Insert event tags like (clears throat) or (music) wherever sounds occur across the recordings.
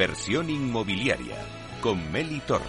Inversión inmobiliaria con Meli Torres.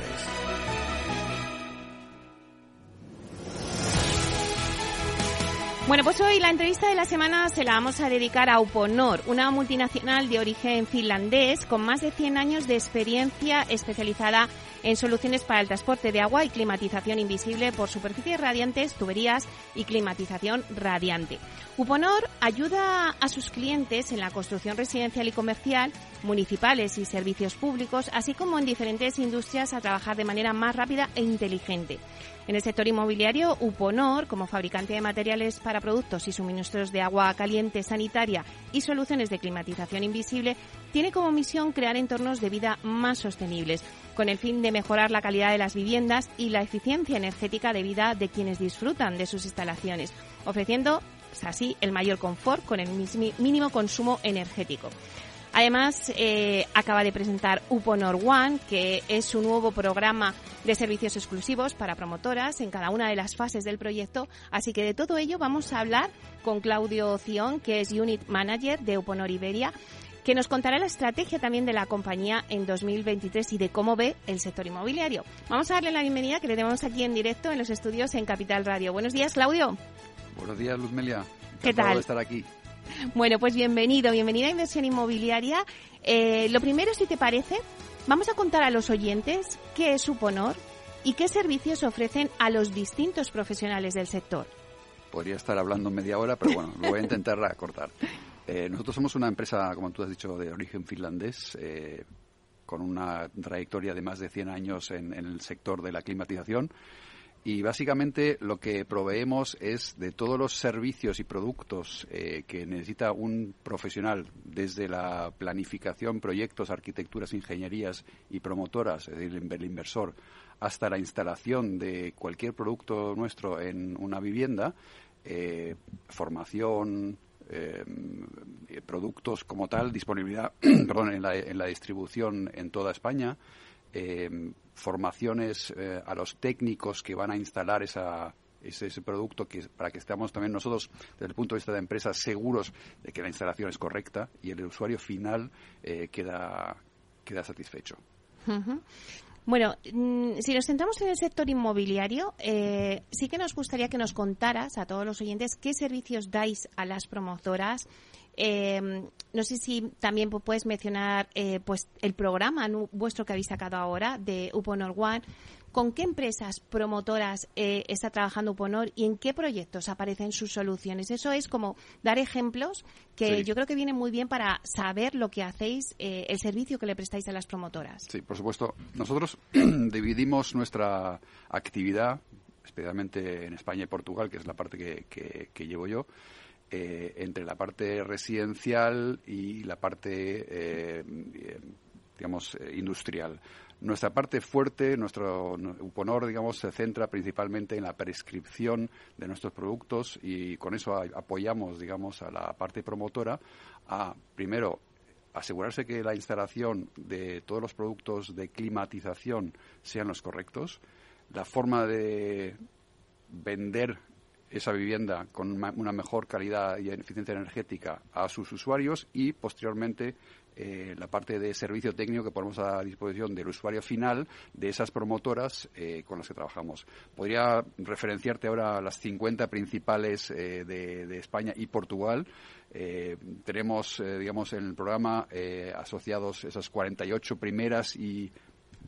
Bueno, pues hoy la entrevista de la semana se la vamos a dedicar a Uponor, una multinacional de origen finlandés con más de 100 años de experiencia especializada en soluciones para el transporte de agua y climatización invisible por superficies radiantes, tuberías y climatización radiante. Uponor ayuda a sus clientes en la construcción residencial y comercial, municipales y servicios públicos, así como en diferentes industrias a trabajar de manera más rápida e inteligente. En el sector inmobiliario, Uponor, como fabricante de materiales para productos y suministros de agua caliente sanitaria y soluciones de climatización invisible, tiene como misión crear entornos de vida más sostenibles, con el fin de mejorar la calidad de las viviendas y la eficiencia energética de vida de quienes disfrutan de sus instalaciones, ofreciendo pues, así el mayor confort con el mínimo consumo energético. Además, eh, acaba de presentar Uponor One, que es su nuevo programa de servicios exclusivos para promotoras en cada una de las fases del proyecto. Así que de todo ello vamos a hablar con Claudio Cion, que es Unit Manager de Uponor Iberia, que nos contará la estrategia también de la compañía en 2023 y de cómo ve el sector inmobiliario. Vamos a darle la bienvenida que le tenemos aquí en directo en los estudios en Capital Radio. Buenos días, Claudio. Buenos días, Luzmelia. ¿Qué tal? estar aquí. Bueno, pues bienvenido, bienvenida a Inversión Inmobiliaria. Eh, lo primero, si te parece, vamos a contar a los oyentes qué es Suponor y qué servicios ofrecen a los distintos profesionales del sector. Podría estar hablando media hora, pero bueno, lo voy a intentar (laughs) acortar. Eh, nosotros somos una empresa, como tú has dicho, de origen finlandés, eh, con una trayectoria de más de 100 años en el sector de la climatización. Y básicamente lo que proveemos es de todos los servicios y productos eh, que necesita un profesional, desde la planificación, proyectos, arquitecturas, ingenierías y promotoras, es decir, el inversor, hasta la instalación de cualquier producto nuestro en una vivienda, formación, eh, productos como tal, disponibilidad (clears throat) perdón, en, la, en la distribución en toda España, eh, formaciones eh, a los técnicos que van a instalar esa, ese, producto que, para que estemos también nosotros, desde el punto de vista de empresas, seguros de que la instalación es correcta y el usuario final eh, queda, queda satisfecho. Bueno, mm, si nos centramos en el sector inmobiliario, eh, sí que nos gustaría que nos contaras a todos los oyentes qué servicios dais a las promotoras eh, no sé si también puedes mencionar eh, pues el programa vuestro que habéis sacado ahora de Uponor One. ¿Con qué empresas promotoras eh, está trabajando Uponor y en qué proyectos aparecen sus soluciones? Eso es como dar ejemplos que yo creo que vienen muy bien para saber lo que hacéis, eh, el servicio que le prestáis a las promotoras. Sí, por supuesto. Nosotros (clears throat) dividimos nuestra actividad, especialmente en España y Portugal, que es la parte que llevo yo, eh, entre la parte residencial y la parte, eh, digamos, eh, industrial. Nuestra parte fuerte, nuestro UPONOR, digamos, se centra principalmente en la prescripción de nuestros productos y con eso apoyamos, digamos, a la parte promotora a, primero, asegurarse que la instalación de todos los productos de climatización sean los correctos, la forma de vender esa vivienda con una mejor calidad y eficiencia energética a sus usuarios y posteriormente eh, la parte de servicio técnico que ponemos a disposición del usuario final de esas promotoras eh, con las que trabajamos. Podría referenciarte ahora las 50 principales eh, de, España y Portugal. tenemos, digamos, en el programa asociados esas 48 primeras y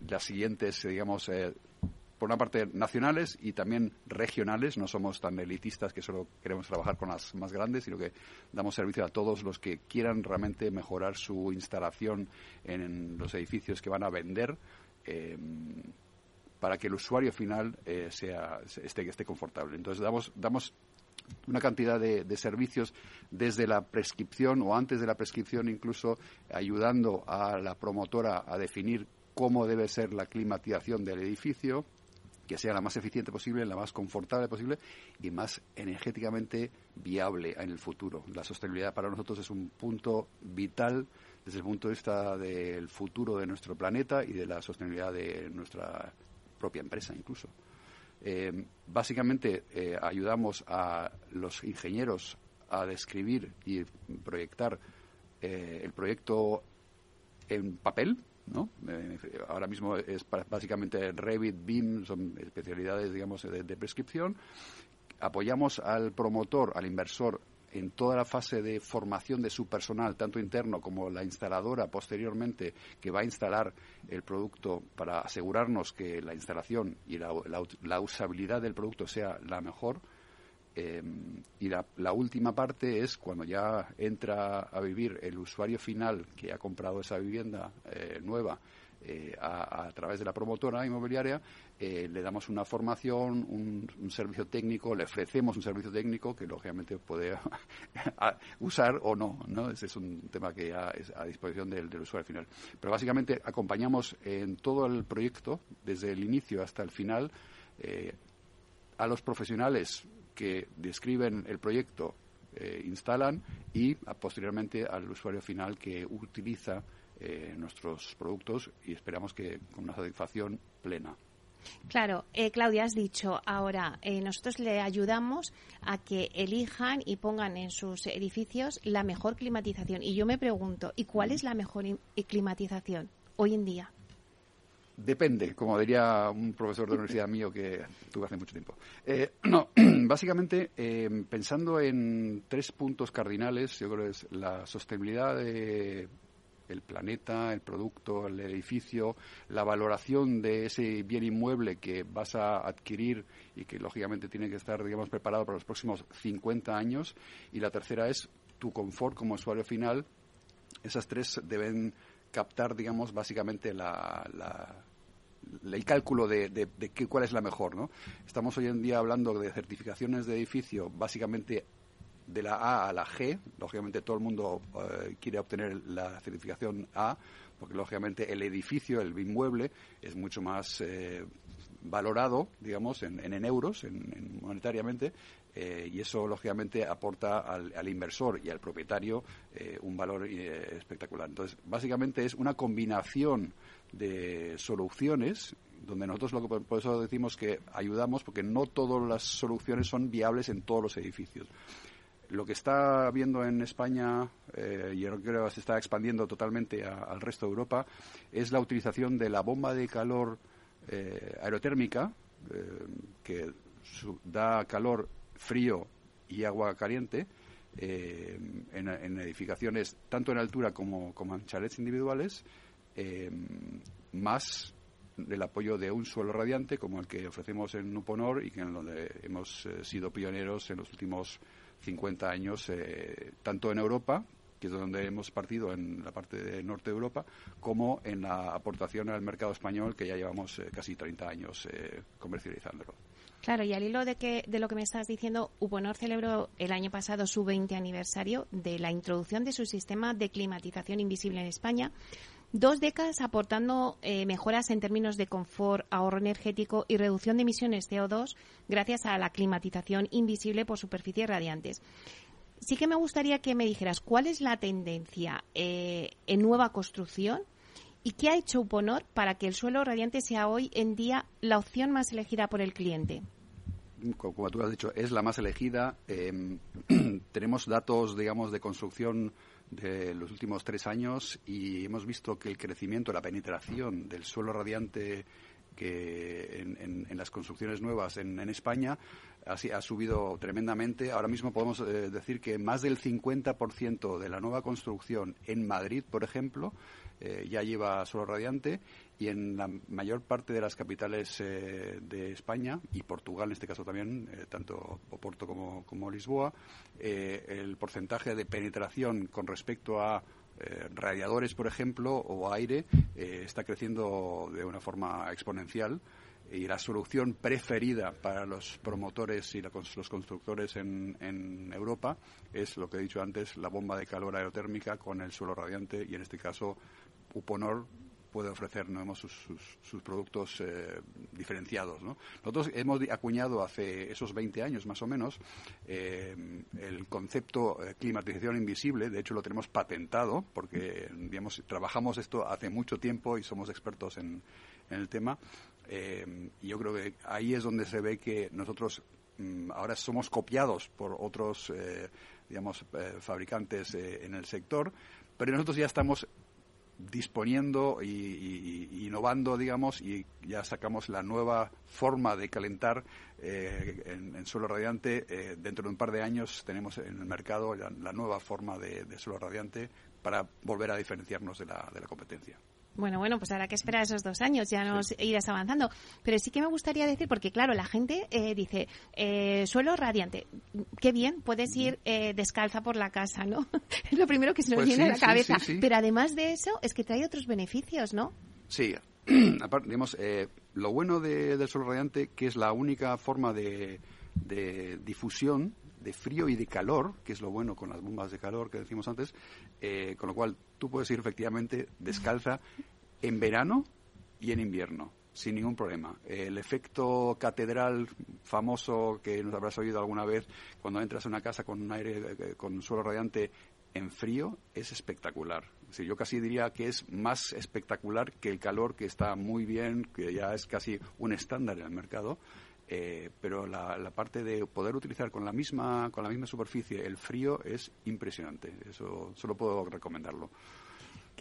las siguientes, digamos, por una parte nacionales y también regionales. No somos tan elitistas que solo queremos trabajar con las más grandes, sino que damos servicio a todos los que quieran realmente mejorar su instalación en los edificios que van a vender. Eh, para que el usuario final eh, sea, esté, esté confortable. Entonces, damos, damos una cantidad de, de, servicios desde la prescripción o antes de la prescripción, incluso ayudando a la promotora a definir cómo debe ser la climatización del edificio, que sea la más eficiente posible, la más confortable posible y más energéticamente viable en el futuro. La sostenibilidad para nosotros es un punto vital desde el punto de vista del futuro de nuestro planeta y de la sostenibilidad de nuestra propia empresa incluso. Eh, básicamente eh, ayudamos a los ingenieros a describir y proyectar eh, el proyecto en papel, ¿no? Eh, ahora mismo es básicamente Revit, BIM, son especialidades, digamos, de, prescripción. Apoyamos al promotor, al inversor, en toda la fase de formación de su personal, tanto interno como la instaladora posteriormente, que va a instalar el producto para asegurarnos que la instalación y la usabilidad del producto sea la mejor Em, y la, última parte es cuando ya entra a vivir el usuario final que ha comprado esa vivienda eh, nueva eh, a, través de la promotora inmobiliaria, eh, le damos una formación, un, servicio técnico, le ofrecemos un servicio técnico que lógicamente puede (laughs) usar o no, no. Ese es un tema que es a disposición del, usuario final. Pero básicamente acompañamos en todo el proyecto, desde el inicio hasta el final, a los profesionales que describen el proyecto, eh, instalan y posteriormente al usuario final que utiliza eh, nuestros productos y esperamos que con una satisfacción plena. Claro, eh, Claudia, has dicho ahora, nosotros le ayudamos a que elijan y pongan en sus edificios la mejor climatización. Y yo me pregunto, ¿y cuál es la mejor climatización hoy en día? Depende, como diría un profesor de universidad mío que tuve hace mucho tiempo. Eh, (clears throat) no, (clears throat) básicamente, eh, pensando en tres puntos cardinales, yo creo que es la sostenibilidad del planeta, el producto, el edificio, la valoración de ese bien inmueble que vas a adquirir y que lógicamente tiene que estar, digamos, preparado para los próximos 50 años. Y la tercera es tu confort como usuario final. Esas tres deben captar, digamos, básicamente la, el cálculo de, de, qué, cuál es la mejor, ¿no? Estamos hoy en día hablando de certificaciones de edificio, básicamente de la A a la G. Lógicamente todo el mundo eh, quiere obtener la certificación A, porque lógicamente el edificio, el inmueble, es mucho más eh, valorado, digamos, en, en, euros, en, monetariamente, eh, y eso lógicamente aporta al, inversor y al propietario eh, un valor eh, espectacular. Entonces, básicamente es una combinación de soluciones donde nosotros lo que, por eso decimos que ayudamos porque no todas las soluciones son viables en todos los edificios. Lo que está viendo en España, y yo creo que se está expandiendo totalmente al resto de Europa, es la utilización de la bomba de calor aerotérmica, que da calor frío y agua caliente eh, en, edificaciones tanto en altura como, en chalets individuales, eh, más del apoyo de un suelo radiante como el que ofrecemos en Nuponor y que en donde hemos eh, sido pioneros en los últimos 50 años, tanto en Europa, que es donde hemos partido en la parte de norte de Europa, como en la aportación al mercado español, que ya llevamos casi 30 años comercializándolo. Claro, y al hilo de, que, de lo que me estás diciendo, Uponor celebró el año pasado su 20 aniversario de la introducción de su sistema de climatización invisible en España. Dos décadas aportando eh, mejoras en términos de confort, ahorro energético y reducción de emisiones CO2 gracias a la climatización invisible por superficies radiantes. Sí que me gustaría que me dijeras cuál es la tendencia eh, en nueva construcción ¿Y qué ha hecho Uponor para que el suelo radiante sea hoy en día la opción más elegida por el cliente? Como tú has dicho, es la más elegida. Em, (clears throat) tenemos datos, digamos, de construcción de los últimos tres años y hemos visto que el crecimiento, la penetración del suelo radiante en, las construcciones nuevas en, España ha, ha, subido tremendamente. Ahora mismo podemos eh, decir que más del 50% de la nueva construcción en Madrid, por ejemplo, eh, ya lleva suelo radiante y en la mayor parte de las capitales eh, de España y Portugal en este caso también, eh, tanto Oporto como, como Lisboa, el porcentaje de penetración con respecto a radiadores, por ejemplo, o aire, está creciendo de una forma exponencial y la solución preferida para los promotores y los constructores en, en, Europa es lo que he dicho antes, la bomba de calor aerotérmica con el suelo radiante y en este caso Uponor puede ofrecer sus, productos eh, diferenciados. Nosotros hemos acuñado hace esos 20 años más o menos eh, el concepto eh, climatización invisible, de hecho lo tenemos patentado porque digamos, trabajamos esto hace mucho tiempo y somos expertos en, el tema. Y yo creo que ahí es donde se ve que nosotros mm, ahora somos copiados por otros digamos fabricantes en el sector, pero nosotros ya estamos disponiendo y, innovando, digamos, y ya sacamos la nueva forma de calentar eh, en, suelo radiante. Eh, dentro de un par de años tenemos en el mercado la, nueva forma de, de, suelo radiante para volver a diferenciarnos de la, de la competencia. Bueno, bueno, pues habrá que esperar esos dos años, ya nos irás avanzando. Pero sí que me gustaría decir, porque claro, la gente eh, dice, eh, suelo radiante, qué bien, puedes ir eh, descalza por la casa, ¿no? (laughs) es lo primero que se nos pues viene a la cabeza. Pero además de eso, es que trae otros beneficios, ¿no? Sí, (clears throat) aparte, digamos, lo bueno del suelo radiante, que es la única forma de, de difusión de frío y de calor, que es lo bueno con las bombas de calor que decimos antes, eh, con lo cual tú puedes ir efectivamente descalza en verano y en invierno sin ningún problema. El efecto catedral famoso que nos habrás oído alguna vez cuando entras a una casa con un aire, eh, con un suelo radiante en frío, es espectacular. yo casi diría que es más espectacular que el calor que está muy bien, que ya es casi un estándar en el mercado. Eh, pero la, la, parte de poder utilizar con la misma con la misma superficie el frío es impresionante. Eso solo puedo recomendarlo.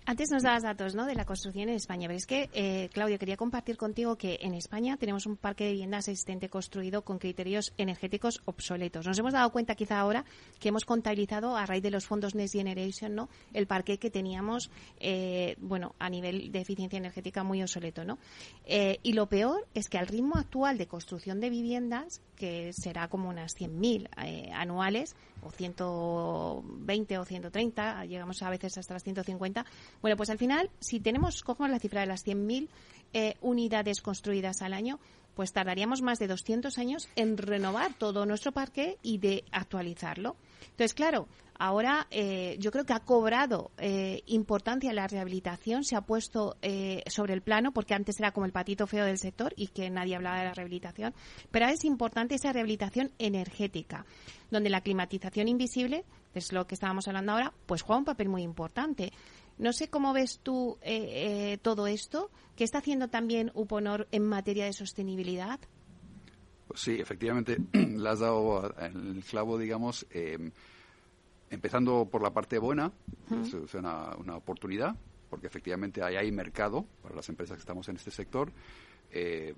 Antes nos dabas datos ¿no? de la construcción en España, pero es que, eh, Claudia, quería compartir contigo que en España tenemos un parque de viviendas existente construido con criterios energéticos obsoletos. Nos hemos dado cuenta quizá ahora que hemos contabilizado a raíz de los fondos Next Generation ¿no? el parque que teníamos eh, bueno, a nivel de eficiencia energética muy obsoleto. ¿no? Eh, y lo peor es que al ritmo actual de construcción de viviendas, que será como unas 100.000 eh, anuales, o 120 o 130, llegamos a veces hasta las 150. Bueno, pues al final, si tenemos, cogemos la cifra de las 100.000 eh, unidades construidas al año, pues tardaríamos más de 200 años en renovar todo nuestro parque y de actualizarlo. Entonces, claro, ahora eh, yo creo que ha cobrado eh, importancia la rehabilitación, se ha puesto eh, sobre el plano, porque antes era como el patito feo del sector y que nadie hablaba de la rehabilitación, pero es importante esa rehabilitación energética, donde la climatización invisible, es lo que estábamos hablando ahora, pues juega un papel muy importante. No sé cómo ves tú todo esto, ¿qué está haciendo también UPONOR en materia de sostenibilidad? Sí, efectivamente, (clears throat) le has dado el clavo, digamos, empezando por la parte buena, es una, oportunidad, porque efectivamente ahí hay mercado para las empresas que estamos en este sector. Eh,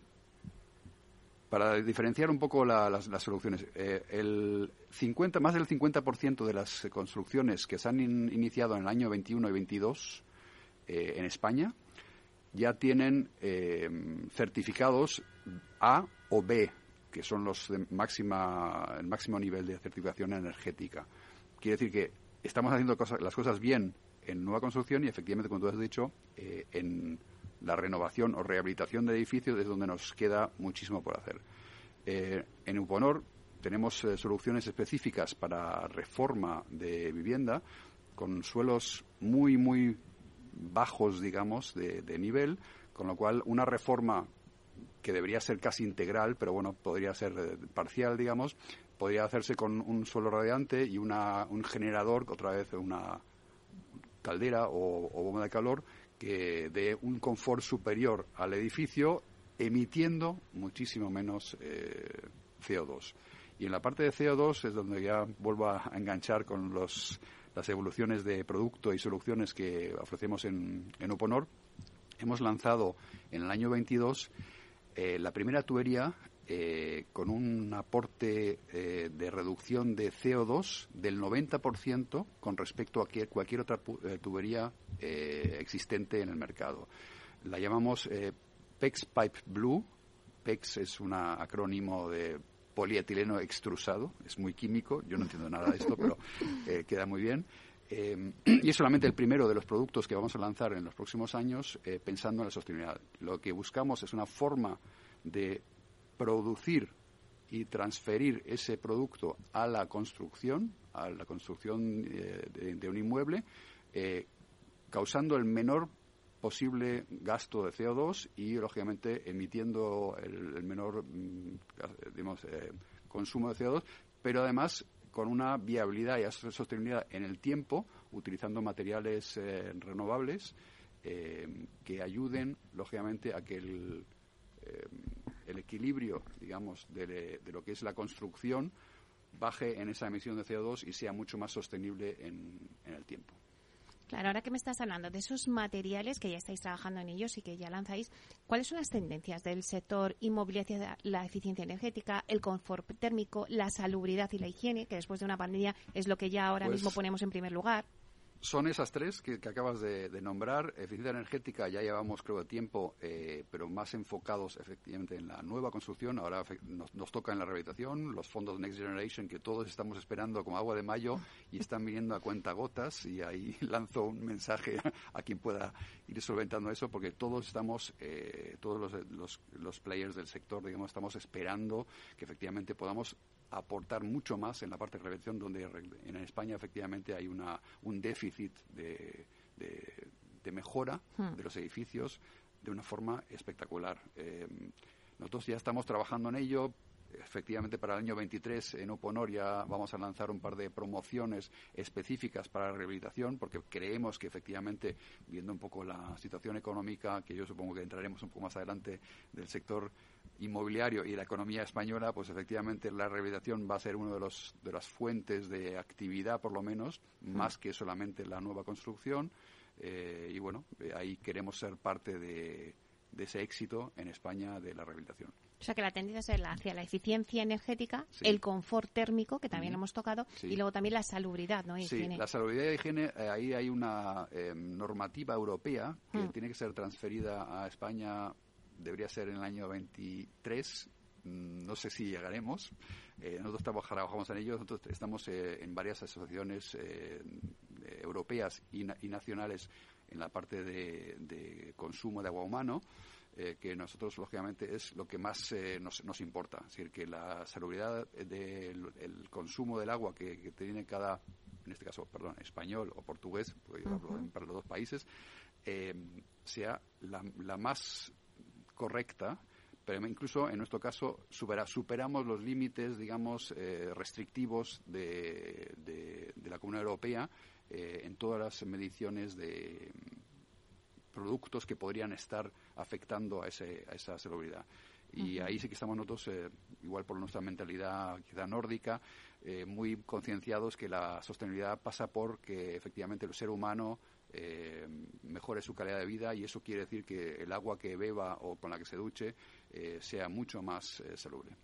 para diferenciar un poco las, soluciones, eh, el 50, más del 50% de las construcciones que se han iniciado en el año 21 y 22 eh, en España ya tienen certificados A o B, que son los de máxima, el máximo nivel de certificación energética. Quiere decir que estamos haciendo las cosas bien en nueva construcción y efectivamente, como tú has dicho, eh, en la renovación o rehabilitación de edificios es donde nos queda muchísimo por hacer. Eh, en Uponor tenemos eh, soluciones específicas para reforma de vivienda con suelos muy, muy bajos, digamos, de, nivel, con lo cual una reforma que debería ser casi integral, pero bueno, podría ser parcial, digamos, podría hacerse con un suelo radiante y una, un generador, otra vez una caldera o, bomba de calor, que dé un confort superior al edificio, emitiendo muchísimo menos eh, CO2. Y en la parte de CO2 es donde ya vuelvo a enganchar con los, las evoluciones de producto y soluciones que ofrecemos en, en. Hemos lanzado en el año 22 eh, la primera tubería eh, con un aporte eh, de reducción de CO2 del 90% con respecto a cualquier otra eh, tubería existente en el mercado. La llamamos PEX Pipe Blue. PEX es un acrónimo de polietileno extrusado, es muy químico, yo no entiendo nada de esto, pero queda muy bien. y es solamente el primero de los productos que vamos a lanzar en los próximos años pensando en la sostenibilidad. Lo que buscamos es una forma de producir y transferir ese producto a la construcción, a la construcción eh, de, un inmueble, eh, causando el menor posible gasto de CO2 y, lógicamente, emitiendo el, menor mm, eh, consumo de CO2, pero además con una viabilidad y sostenibilidad en el tiempo, utilizando materiales renovables que ayuden, lógicamente, a que el, el equilibrio, digamos, de, lo que es la construcción baje en esa emisión de CO2 y sea mucho más sostenible en, el tiempo. Claro, ahora que me estás hablando de esos materiales que ya estáis trabajando en ellos y que ya lanzáis, ¿cuáles son las tendencias del sector inmobiliario la eficiencia energética, el confort térmico, la salubridad y la higiene, que después de una pandemia es lo que ya ahora Pues mismo ponemos en primer lugar? Son esas tres que, acabas de, nombrar. Eficiencia energética ya llevamos, creo, tiempo, eh, pero más enfocados efectivamente en la nueva construcción. Ahora nos, nos toca en la rehabilitación, los fondos Next Generation que todos estamos esperando como agua de mayo y están viniendo a cuenta gotas. Y ahí (laughs) lanzo un mensaje a quien pueda ir solventando eso, porque todos estamos, eh, todos los players del sector, digamos, estamos esperando que efectivamente podamos aportar mucho más en la parte de prevención, donde en España efectivamente hay una, un déficit de, de- de mejora Hmm. de los edificios de una forma espectacular. Eh, nosotros ya estamos trabajando en ello. Efectivamente, para el año 23 en Uponor ya vamos a lanzar un par de promociones específicas para la rehabilitación, porque creemos que efectivamente, viendo un poco la situación económica, que yo supongo que entraremos un poco más adelante del sector inmobiliario y la economía española, pues efectivamente la rehabilitación va a ser una de, los, de las fuentes de actividad, por lo menos, más que solamente la nueva construcción. Eh, y bueno, eh, ahí queremos ser parte de, de ese éxito en España de la rehabilitación. O sea que la tendencia es la- hacia la eficiencia energética, Sí. el confort térmico, que también hemos tocado, Sí. y luego también la salubridad, ¿no? Sí, la salubridad y higiene, eh, ahí hay una eh, normativa europea que Mm. tiene que ser transferida a España, debería ser en el año 23, mm, no sé si llegaremos. Eh, nosotros trabaj- trabajamos en ello, nosotros estamos eh, en varias asociaciones eh, europeas y, na- y nacionales en la parte de, de consumo de agua humano. Eh, que nosotros, lógicamente, es lo que más eh, nos, nos importa. Es decir, que la salubridad del el consumo del agua que, que tiene cada, en este caso, perdón, español o portugués, porque yo hablo en- para los dos países, eh, sea la, la más correcta, pero incluso en nuestro caso supera- superamos los límites, digamos, eh, restrictivos de, de- de la Comunidad Europea eh, en todas las mediciones de productos que podrían estar afectando a, ese, a esa salubridad. Y ahí sí que estamos nosotros, eh, igual por nuestra mentalidad quizá nórdica, eh, muy concienciados que la sostenibilidad pasa por que efectivamente el ser humano eh, mejore su calidad de vida y eso quiere decir que el agua que beba o con la que se duche eh, sea mucho más salubre.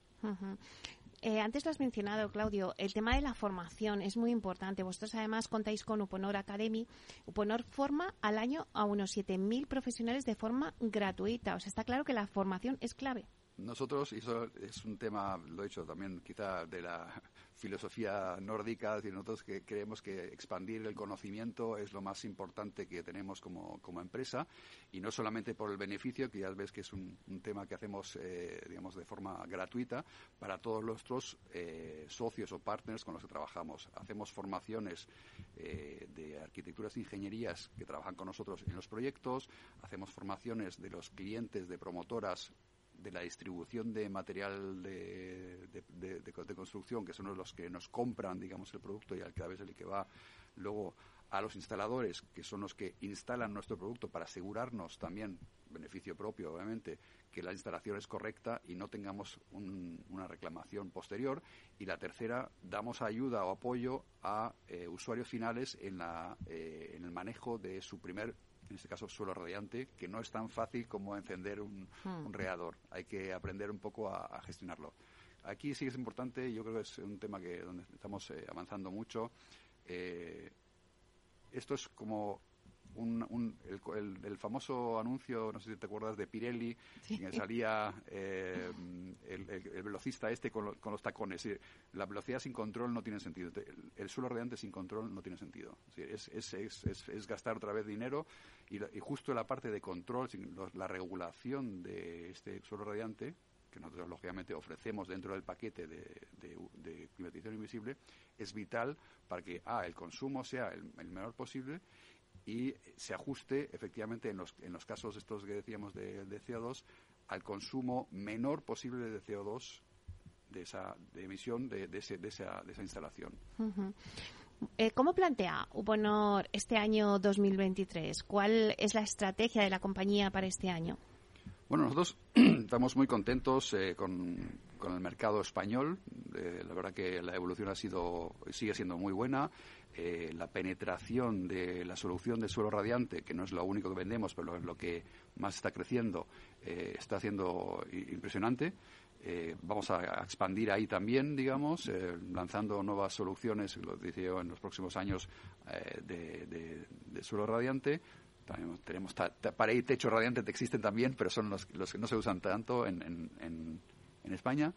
Eh, antes lo has mencionado, Claudio, el tema de la formación es muy importante. Vosotros además contáis con Uponor Academy. Uponor forma al año a unos 7.000 profesionales de forma gratuita. O sea, está claro que la formación es clave. Nosotros, y eso es un tema, lo he dicho también quizá de la filosofía nórdica, decir, nosotros que creemos que expandir el conocimiento es lo más importante que tenemos como, empresa y no solamente por el beneficio, que ya ves que es un, un tema que hacemos, eh, digamos, de forma gratuita para todos nuestros eh, socios o partners con los que trabajamos. Hacemos formaciones eh, de arquitecturas e ingenierías que trabajan con nosotros en los proyectos, hacemos formaciones de los clientes de promotoras de la distribución de material de, de, construcción, que son los que nos compran, digamos, el producto y al que a veces el que va luego a los instaladores, que son los que instalan nuestro producto para asegurarnos también, beneficio propio obviamente, que la instalación es correcta y no tengamos un, una reclamación posterior. Y la tercera, damos ayuda o apoyo a eh, usuarios finales en, la, eh, en el manejo de su primer en este caso suelo radiante, que no es tan fácil como encender un, Hmm. un radiador. Hay que aprender un poco a, a gestionarlo. Aquí sí es importante, yo creo que es un tema que donde estamos eh, avanzando mucho. Eh, esto es como un, un- el, el- el famoso anuncio, no sé si te acuerdas, de Pirelli, Sí. en que salía eh, el, el- el velocista este con, lo- con los tacones. Es decir, la velocidad sin control no tiene sentido. El, el suelo radiante sin control no tiene sentido. Es, gastar otra vez dinero y, la- y justo la parte de control, la regulación de este suelo radiante, que nosotros lógicamente ofrecemos dentro del paquete de, de, de climatización invisible, es vital para que ah, el consumo sea el, el menor posible y se ajuste efectivamente en los, en los casos estos que decíamos de, de CO2 al consumo menor posible de CO2 de esa de emisión de, de, ese- de esa, de esa instalación. Eh, ¿Cómo plantea Uponor este año 2023? ¿Cuál es la estrategia de la compañía para este año? Bueno, nosotros (clears throat) estamos muy contentos eh, con, con el mercado español. Eh, la verdad que la evolución ha sido, sigue siendo muy buena. Eh, la penetración de la solución de suelo radiante, que no es lo único que vendemos, pero es lo que más está creciendo, eh, está siendo impresionante. vamos a expandir ahí también, digamos, lanzando nuevas soluciones, lo decía yo, en los próximos años de, suelo radiante. También tenemos pared y techo radiante que existen también, pero son los, los que no se usan tanto en, en España.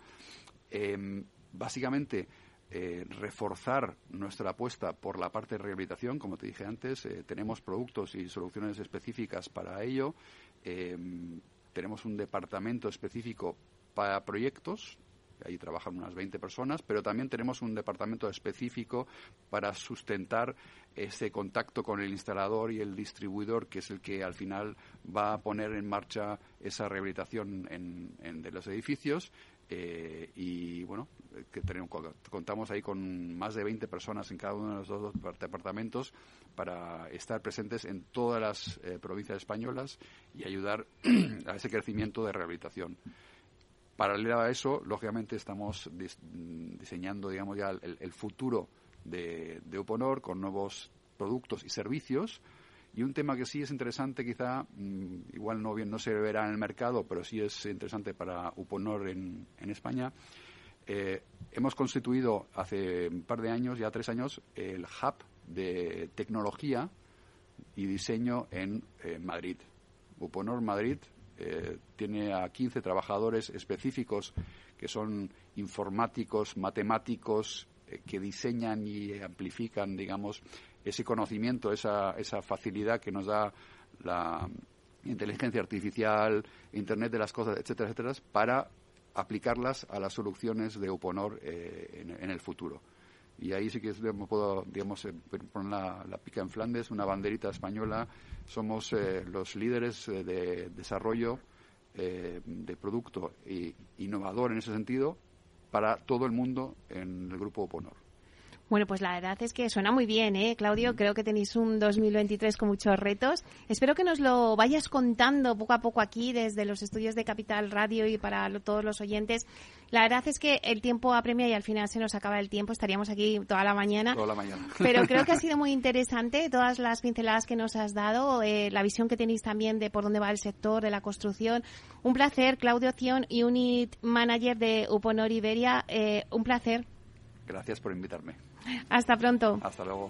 Em, básicamente, eh, reforzar nuestra apuesta por la parte de rehabilitación, como te dije antes, eh, tenemos productos y soluciones específicas para ello. Em, tenemos un departamento específico para proyectos, ahí trabajan unas 20 personas, pero también tenemos un departamento específico para sustentar ese contacto con el instalador y el distribuidor, que es el que al final va a poner en marcha esa rehabilitación en, de los edificios eh, y bueno, que tenemos, contamos ahí con más de 20 personas en cada uno de los dos departamentos para estar presentes en todas las eh, provincias españolas y ayudar (clears throat) a ese crecimiento de rehabilitación. Paralelo a eso, lógicamente estamos diseñando, digamos, ya el, futuro de, Uponor con nuevos productos y servicios y un tema que sí es interesante, quizá, mm, igual no bien no se verá en el mercado, pero sí es interesante para Uponor en, España. Eh, hemos constituido hace un par de años, ya tres años, el hub de tecnología y diseño en Madrid. Uponor Madrid eh, tiene a 15 trabajadores específicos que son informáticos, matemáticos, eh, que diseñan y amplifican, digamos, ese conocimiento, esa, esa facilidad que nos da la inteligencia artificial, Internet de las cosas, etcétera, etcétera, para aplicarlas a las soluciones de Uponor eh, en, el futuro. Y ahí sí que puedo, digamos, eh, poner la, pica en Flandes, una banderita española. Somos eh, los líderes de desarrollo de producto e innovador en ese sentido para todo el mundo en el grupo Uponor. Bueno, pues la verdad es que suena muy bien, ¿eh, Claudio? Creo que tenéis un 2023 con muchos retos. Espero que nos lo vayas contando poco a poco aquí desde los estudios de Capital Radio y para todos los oyentes. La verdad es que el tiempo apremia y al final se nos acaba el tiempo. Estaríamos aquí toda la mañana. Toda la mañana. (laughs) Pero creo que ha sido (laughs) muy interesante todas las pinceladas que nos has dado, eh, la visión que tenéis también de por dónde va el sector de la construcción. Un placer, Claudio Cion, Unit Manager de Uponor Iberia. Eh, un placer. Gracias por invitarme. Hasta pronto. Hasta luego.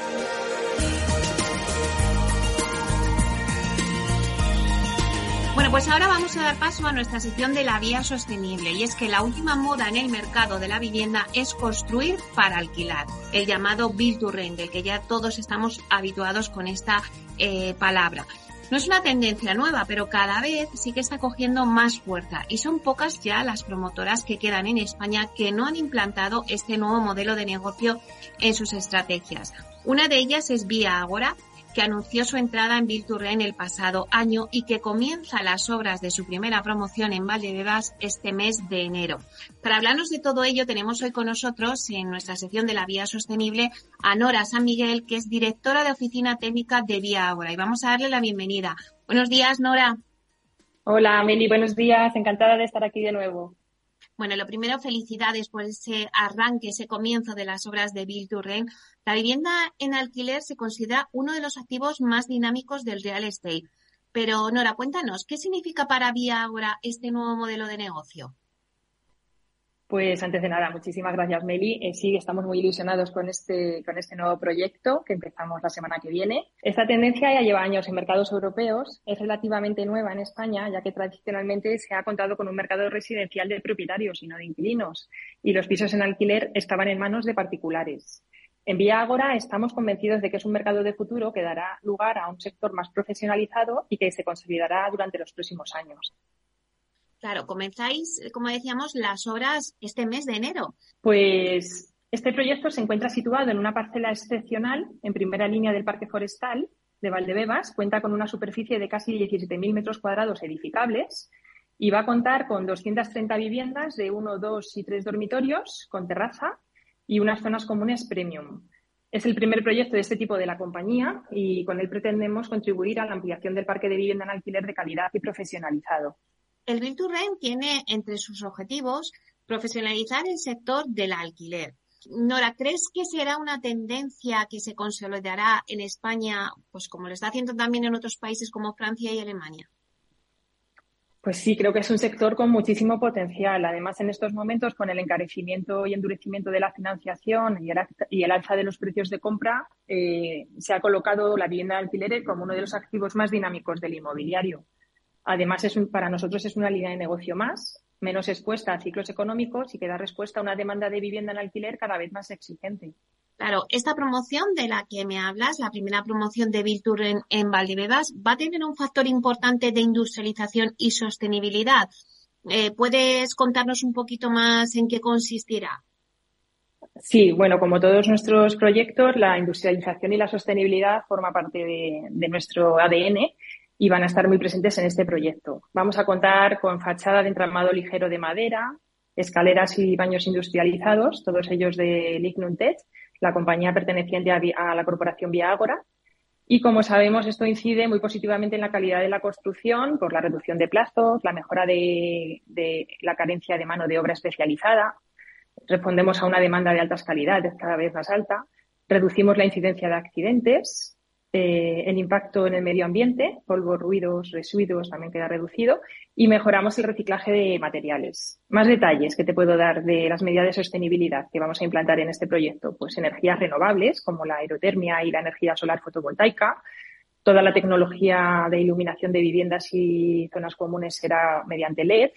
Pues ahora vamos a dar paso a nuestra sección de la vía sostenible y es que la última moda en el mercado de la vivienda es construir para alquilar, el llamado Build to Rent, del que ya todos estamos habituados con esta eh, palabra. No es una tendencia nueva, pero cada vez sí que está cogiendo más fuerza y son pocas ya las promotoras que quedan en España que no han implantado este nuevo modelo de negocio en sus estrategias. Una de ellas es Vía Agora, que anunció su entrada en en el pasado año y que comienza las obras de su primera promoción en Valdebebas este mes de enero. Para hablarnos de todo ello, tenemos hoy con nosotros en nuestra sección de la Vía Sostenible a Nora San Miguel, que es directora de Oficina Técnica de Vía Agora. Y vamos a darle la bienvenida. Buenos días, Nora. Hola, Meli, buenos días. Encantada de estar aquí de nuevo. Bueno, lo primero, felicidades por ese arranque, ese comienzo de las obras de Bill Turren. La vivienda en alquiler se considera uno de los activos más dinámicos del real estate. Pero, Nora, cuéntanos, ¿qué significa para Vía ahora este nuevo modelo de negocio? Pues antes de nada, muchísimas gracias, Meli. Eh, sí, estamos muy ilusionados con este, con este nuevo proyecto que empezamos la semana que viene. Esta tendencia ya lleva años en mercados europeos, es relativamente nueva en España, ya que tradicionalmente se ha contado con un mercado residencial de propietarios y no de inquilinos, y los pisos en alquiler estaban en manos de particulares. En Vía Agora estamos convencidos de que es un mercado de futuro que dará lugar a un sector más profesionalizado y que se consolidará durante los próximos años. Claro, comenzáis, como decíamos, las obras este mes de enero. Pues este proyecto se encuentra situado en una parcela excepcional en primera línea del Parque Forestal de Valdebebas. Cuenta con una superficie de casi 17.000 metros cuadrados edificables y va a contar con 230 viviendas de uno, dos y tres dormitorios con terraza y unas zonas comunes premium. Es el primer proyecto de este tipo de la compañía y con él pretendemos contribuir a la ampliación del parque de vivienda en alquiler de calidad y profesionalizado. El Build tiene entre sus objetivos profesionalizar el sector del alquiler. Nora, ¿crees que será una tendencia que se consolidará en España, pues como lo está haciendo también en otros países como Francia y Alemania? Pues sí, creo que es un sector con muchísimo potencial. Además, en estos momentos, con el encarecimiento y endurecimiento de la financiación y el, alza de los precios de compra, eh, se ha colocado la vivienda de alquiler como uno de los activos más dinámicos del inmobiliario. Además, es para nosotros es una línea de negocio más, menos expuesta a ciclos económicos y que da respuesta a una demanda de vivienda en alquiler cada vez más exigente. Claro, esta promoción de la que me hablas, la primera promoción de Viltur en, en Valdebebas, va a tener un factor importante de industrialización y sostenibilidad. Eh, ¿Puedes contarnos un poquito más en qué consistirá? Sí, bueno, como todos nuestros proyectos, la industrialización y la sostenibilidad forma parte de, de nuestro ADN y van a estar muy presentes en este proyecto. Vamos a contar con fachada de entramado ligero de madera, escaleras y baños industrializados, todos ellos de Lignum Tech, la compañía perteneciente a, la corporación Vía Ágora. Y como sabemos, esto incide muy positivamente en la calidad de la construcción por la reducción de plazos, la mejora de, de la carencia de mano de obra especializada. Respondemos a una demanda de altas calidades cada vez más alta. Reducimos la incidencia de accidentes, eh, el impacto en el medio ambiente, polvo, ruidos, residuos también queda reducido y mejoramos el reciclaje de materiales. Más detalles que te puedo dar de las medidas de sostenibilidad que vamos a implantar en este proyecto, pues energías renovables como la aerotermia y la energía solar fotovoltaica. Toda la tecnología de iluminación de viviendas y zonas comunes será mediante LED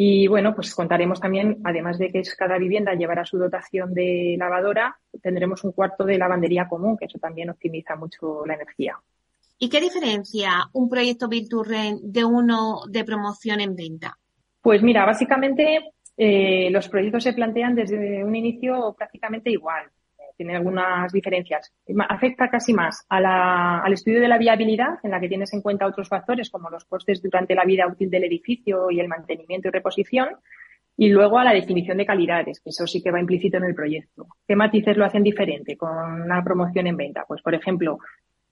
y bueno, pues contaremos también, además de que cada vivienda llevará su dotación de lavadora, tendremos un cuarto de lavandería común, que eso también optimiza mucho la energía. ¿Y qué diferencia un proyecto Build de uno de promoción en venta? Pues mira, básicamente eh, los proyectos se plantean desde un inicio prácticamente igual tiene algunas diferencias. Afecta casi más al estudio de la viabilidad, en la que tienes en cuenta otros factores como los costes durante la vida útil del edificio y el mantenimiento y reposición, y luego a la definición de calidades, que eso sí que va implícito en el proyecto. ¿Qué matices lo hacen diferente con una promoción en venta? Pues, por ejemplo,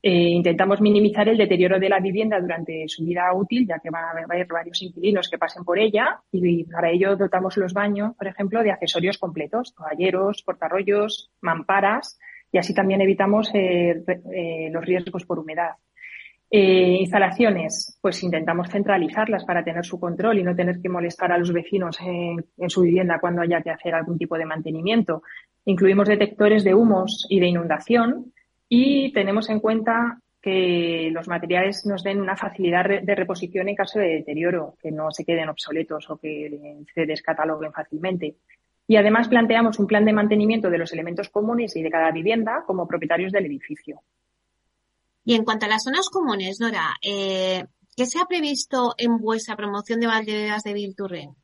eh, intentamos minimizar el deterioro de la vivienda durante su vida útil, ya que va a haber varios inquilinos que pasen por ella y para ello dotamos los baños, por ejemplo, de accesorios completos, toalleros, portarrollos, mamparas y así también evitamos eh, eh, los riesgos por humedad. instalaciones, pues intentamos centralizarlas para tener su control y no tener que molestar a los vecinos en, en su vivienda cuando haya que hacer algún tipo de mantenimiento. Incluimos detectores de humos y de inundación y tenemos en cuenta que los materiales nos den una facilidad de reposición en caso de deterioro, que no se queden obsoletos o que se descataloguen fácilmente. Y además planteamos un plan de mantenimiento de los elementos comunes y de cada vivienda como propietarios del edificio. Y en cuanto a las zonas comunes, Nora, eh, ¿qué se ha previsto en vuestra promoción de Valdebebas de Vilturren?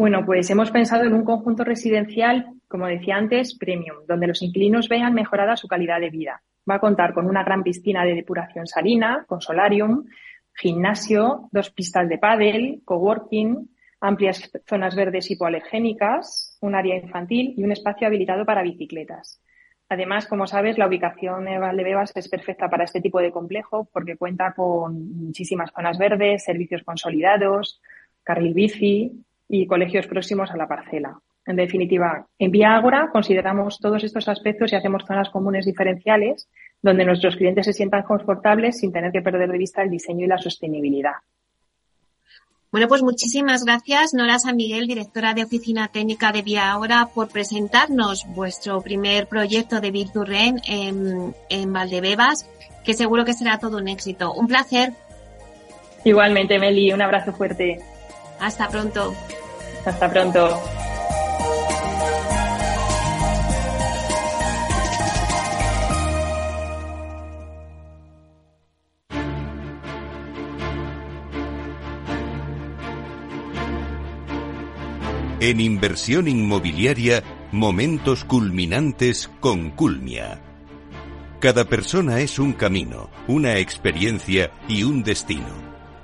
Bueno, pues hemos pensado en un conjunto residencial, como decía antes, premium, donde los inquilinos vean mejorada su calidad de vida. Va a contar con una gran piscina de depuración salina, con solarium, gimnasio, dos pistas de pádel, coworking, amplias zonas verdes hipoalergénicas, un área infantil y un espacio habilitado para bicicletas. Además, como sabes, la ubicación de Valdebebas es perfecta para este tipo de complejo porque cuenta con muchísimas zonas verdes, servicios consolidados, carril bici y colegios próximos a la parcela. En definitiva, en Vía Ágora consideramos todos estos aspectos y hacemos zonas comunes diferenciales donde nuestros clientes se sientan confortables sin tener que perder de vista el diseño y la sostenibilidad. Bueno, pues muchísimas gracias, Nora San Miguel, directora de Oficina Técnica de Vía Ahora, por presentarnos vuestro primer proyecto de Virturren en, en Valdebebas, que seguro que será todo un éxito. Un placer. Igualmente, Meli, un abrazo fuerte. Hasta pronto. Hasta pronto. En inversión inmobiliaria, momentos culminantes con Culmia. Cada persona es un camino, una experiencia y un destino.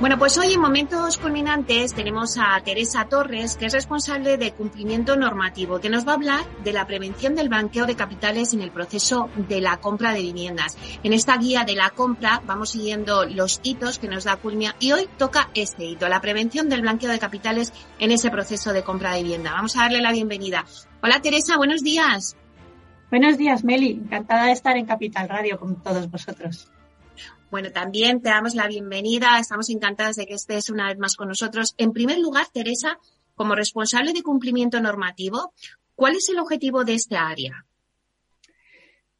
Bueno, pues hoy en Momentos Culminantes tenemos a Teresa Torres, que es responsable de cumplimiento normativo, que nos va a hablar de la prevención del blanqueo de capitales en el proceso de la compra de viviendas. En esta guía de la compra vamos siguiendo los hitos que nos da Culmia y hoy toca este hito, la prevención del blanqueo de capitales en ese proceso de compra de vivienda. Vamos a darle la bienvenida. Hola Teresa, buenos días. Buenos días, Meli. Encantada de estar en Capital Radio con todos vosotros. Bueno, también te damos la bienvenida. Estamos encantadas de que estés una vez más con nosotros. En primer lugar, Teresa, como responsable de cumplimiento normativo, ¿cuál es el objetivo de esta área?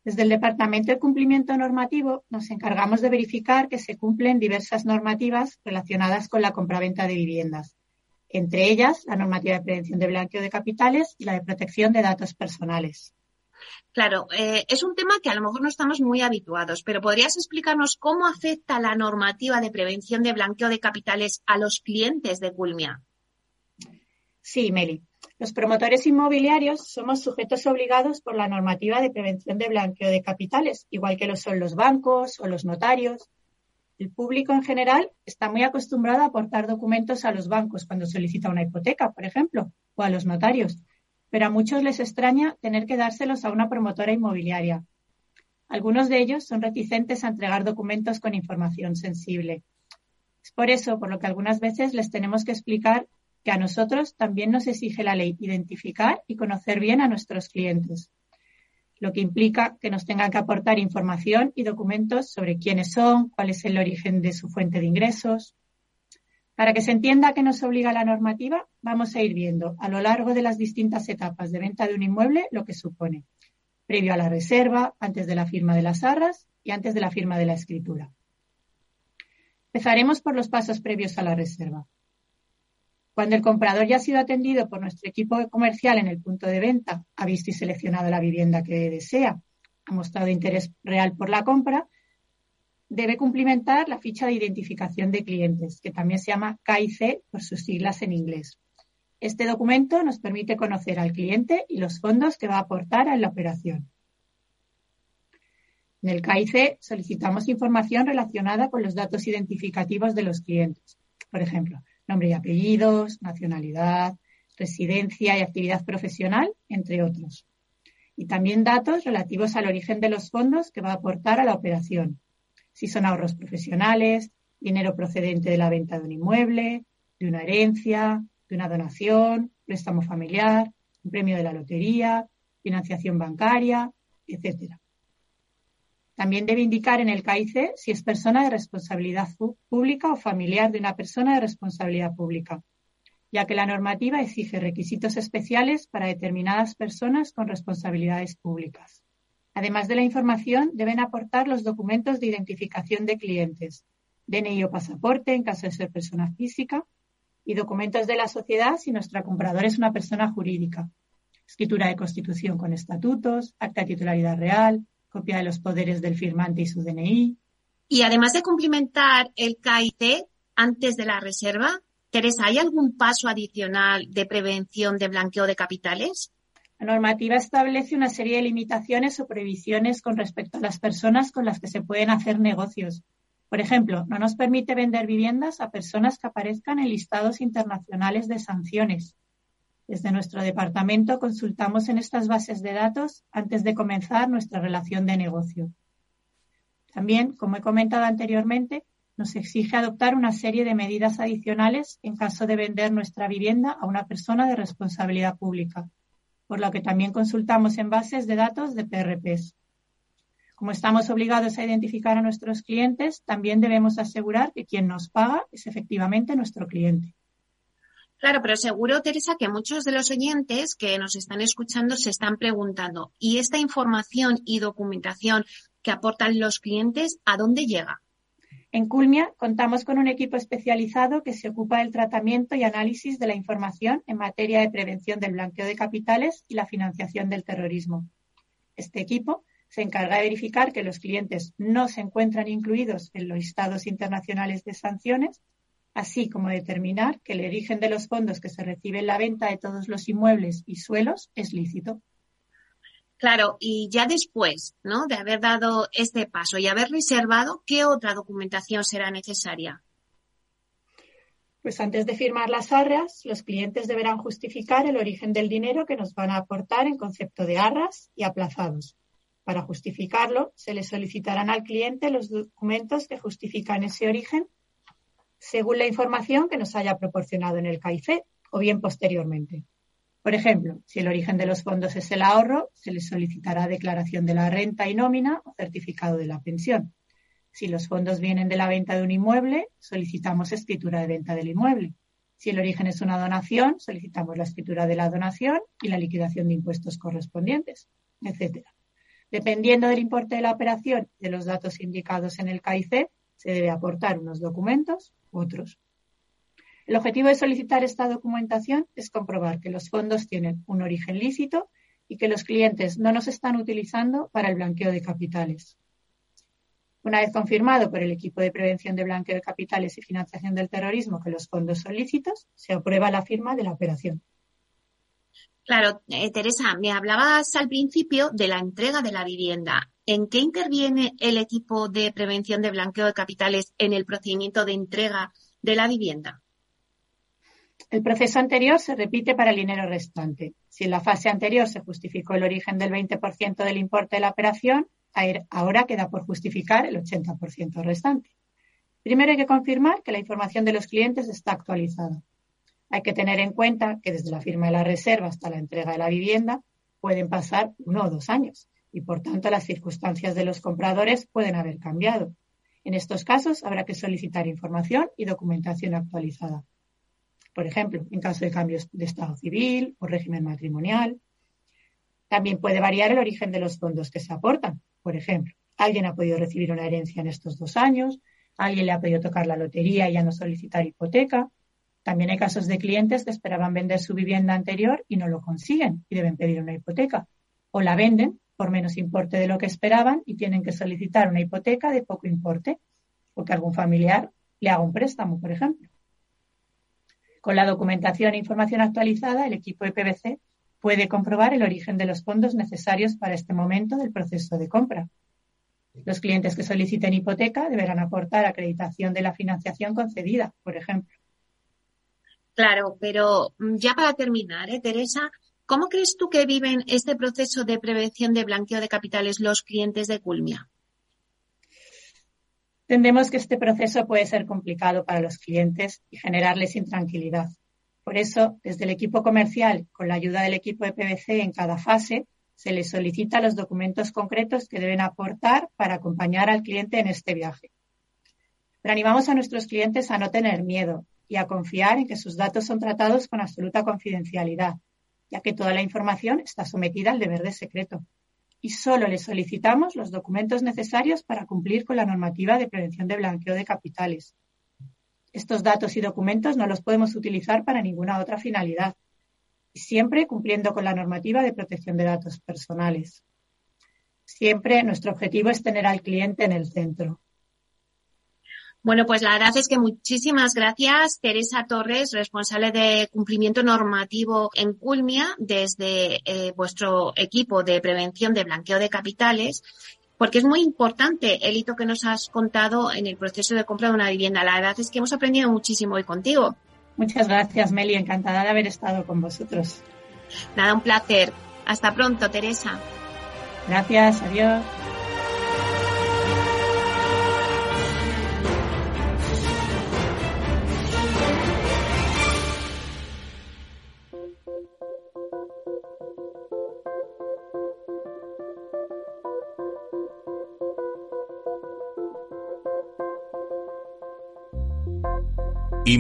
Desde el Departamento de Cumplimiento Normativo nos encargamos de verificar que se cumplen diversas normativas relacionadas con la compraventa de viviendas, entre ellas la normativa de prevención de blanqueo de capitales y la de protección de datos personales. Claro, eh, es un tema que a lo mejor no estamos muy habituados, pero ¿podrías explicarnos cómo afecta la normativa de prevención de blanqueo de capitales a los clientes de Culmia? Sí, Meli. Los promotores inmobiliarios somos sujetos obligados por la normativa de prevención de blanqueo de capitales, igual que lo son los bancos o los notarios. El público en general está muy acostumbrado a aportar documentos a los bancos cuando solicita una hipoteca, por ejemplo, o a los notarios pero a muchos les extraña tener que dárselos a una promotora inmobiliaria. Algunos de ellos son reticentes a entregar documentos con información sensible. Es por eso por lo que algunas veces les tenemos que explicar que a nosotros también nos exige la ley identificar y conocer bien a nuestros clientes, lo que implica que nos tengan que aportar información y documentos sobre quiénes son, cuál es el origen de su fuente de ingresos, para que se entienda qué nos obliga la normativa, vamos a ir viendo a lo largo de las distintas etapas de venta de un inmueble lo que supone, previo a la reserva, antes de la firma de las arras y antes de la firma de la escritura. Empezaremos por los pasos previos a la reserva. Cuando el comprador ya ha sido atendido por nuestro equipo comercial en el punto de venta, ha visto y seleccionado la vivienda que desea, ha mostrado interés real por la compra, debe cumplimentar la ficha de identificación de clientes, que también se llama KIC por sus siglas en inglés. Este documento nos permite conocer al cliente y los fondos que va a aportar a la operación. En el KIC solicitamos información relacionada con los datos identificativos de los clientes. Por ejemplo, nombre y apellidos, nacionalidad, residencia y actividad profesional, entre otros. y también datos relativos al origen de los fondos que va a aportar a la operación. Si son ahorros profesionales, dinero procedente de la venta de un inmueble, de una herencia, de una donación, préstamo familiar, un premio de la lotería, financiación bancaria, etcétera. También debe indicar en el CAICE si es persona de responsabilidad pública o familiar de una persona de responsabilidad pública, ya que la normativa exige requisitos especiales para determinadas personas con responsabilidades públicas. Además de la información, deben aportar los documentos de identificación de clientes, DNI o pasaporte en caso de ser persona física, y documentos de la sociedad si nuestra compradora es una persona jurídica, escritura de constitución con estatutos, acta de titularidad real, copia de los poderes del firmante y su DNI. Y además de cumplimentar el KIT antes de la reserva, Teresa, ¿hay algún paso adicional de prevención de blanqueo de capitales? La normativa establece una serie de limitaciones o prohibiciones con respecto a las personas con las que se pueden hacer negocios. Por ejemplo, no nos permite vender viviendas a personas que aparezcan en listados internacionales de sanciones. Desde nuestro departamento consultamos en estas bases de datos antes de comenzar nuestra relación de negocio. También, como he comentado anteriormente, nos exige adoptar una serie de medidas adicionales en caso de vender nuestra vivienda a una persona de responsabilidad pública, por lo que también consultamos en bases de datos de PRPs. Como estamos obligados a identificar a nuestros clientes, también debemos asegurar que quien nos paga es efectivamente nuestro cliente. Claro, pero seguro, Teresa, que muchos de los oyentes que nos están escuchando se están preguntando, ¿y esta información y documentación que aportan los clientes, a dónde llega? En Culmia contamos con un equipo especializado que se ocupa del tratamiento y análisis de la información en materia de prevención del blanqueo de capitales y la financiación del terrorismo. Este equipo se encarga de verificar que los clientes no se encuentran incluidos en los listados internacionales de sanciones así como determinar que el origen de los fondos que se reciben en la venta de todos los inmuebles y suelos es lícito. Claro, y ya después, ¿no? De haber dado este paso y haber reservado, ¿qué otra documentación será necesaria? Pues antes de firmar las arras, los clientes deberán justificar el origen del dinero que nos van a aportar en concepto de arras y aplazados. Para justificarlo, se le solicitarán al cliente los documentos que justifican ese origen según la información que nos haya proporcionado en el CAIFE o bien posteriormente. Por ejemplo, si el origen de los fondos es el ahorro, se les solicitará declaración de la renta y nómina o certificado de la pensión. Si los fondos vienen de la venta de un inmueble, solicitamos escritura de venta del inmueble. Si el origen es una donación, solicitamos la escritura de la donación y la liquidación de impuestos correspondientes, etc. Dependiendo del importe de la operación y de los datos indicados en el CAIC, se debe aportar unos documentos u otros. El objetivo de solicitar esta documentación es comprobar que los fondos tienen un origen lícito y que los clientes no nos están utilizando para el blanqueo de capitales. Una vez confirmado por el equipo de prevención de blanqueo de capitales y financiación del terrorismo que los fondos son lícitos, se aprueba la firma de la operación. Claro, eh, Teresa, me hablabas al principio de la entrega de la vivienda. ¿En qué interviene el equipo de prevención de blanqueo de capitales en el procedimiento de entrega de la vivienda? El proceso anterior se repite para el dinero restante. Si en la fase anterior se justificó el origen del 20% del importe de la operación, ahora queda por justificar el 80% restante. Primero hay que confirmar que la información de los clientes está actualizada. Hay que tener en cuenta que desde la firma de la reserva hasta la entrega de la vivienda pueden pasar uno o dos años y, por tanto, las circunstancias de los compradores pueden haber cambiado. En estos casos habrá que solicitar información y documentación actualizada. Por ejemplo, en caso de cambios de estado civil o régimen matrimonial. También puede variar el origen de los fondos que se aportan. Por ejemplo, alguien ha podido recibir una herencia en estos dos años, alguien le ha podido tocar la lotería y ya no solicitar hipoteca. También hay casos de clientes que esperaban vender su vivienda anterior y no lo consiguen y deben pedir una hipoteca. O la venden por menos importe de lo que esperaban y tienen que solicitar una hipoteca de poco importe o que algún familiar le haga un préstamo, por ejemplo. Con la documentación e información actualizada, el equipo de PBC puede comprobar el origen de los fondos necesarios para este momento del proceso de compra. Los clientes que soliciten hipoteca deberán aportar acreditación de la financiación concedida, por ejemplo. Claro, pero mm, ya para terminar, ¿eh, Teresa, ¿Cómo crees tú que viven este proceso de prevención de blanqueo de capitales los clientes de Culmia? Entendemos que este proceso puede ser complicado para los clientes y generarles intranquilidad. Por eso, desde el equipo comercial, con la ayuda del equipo de PVC en cada fase, se les solicita los documentos concretos que deben aportar para acompañar al cliente en este viaje. Pero animamos a nuestros clientes a no tener miedo y a confiar en que sus datos son tratados con absoluta confidencialidad, ya que toda la información está sometida al deber de secreto y solo le solicitamos los documentos necesarios para cumplir con la normativa de prevención de blanqueo de capitales. Estos datos y documentos no los podemos utilizar para ninguna otra finalidad, siempre cumpliendo con la normativa de protección de datos personales. Siempre nuestro objetivo es tener al cliente en el centro. Bueno, pues la verdad es que muchísimas gracias, Teresa Torres, responsable de cumplimiento normativo en Culmia, desde eh, vuestro equipo de prevención de blanqueo de capitales, porque es muy importante el hito que nos has contado en el proceso de compra de una vivienda. La verdad es que hemos aprendido muchísimo hoy contigo. Muchas gracias, Meli. Encantada de haber estado con vosotros. Nada, un placer. Hasta pronto, Teresa. Gracias, adiós.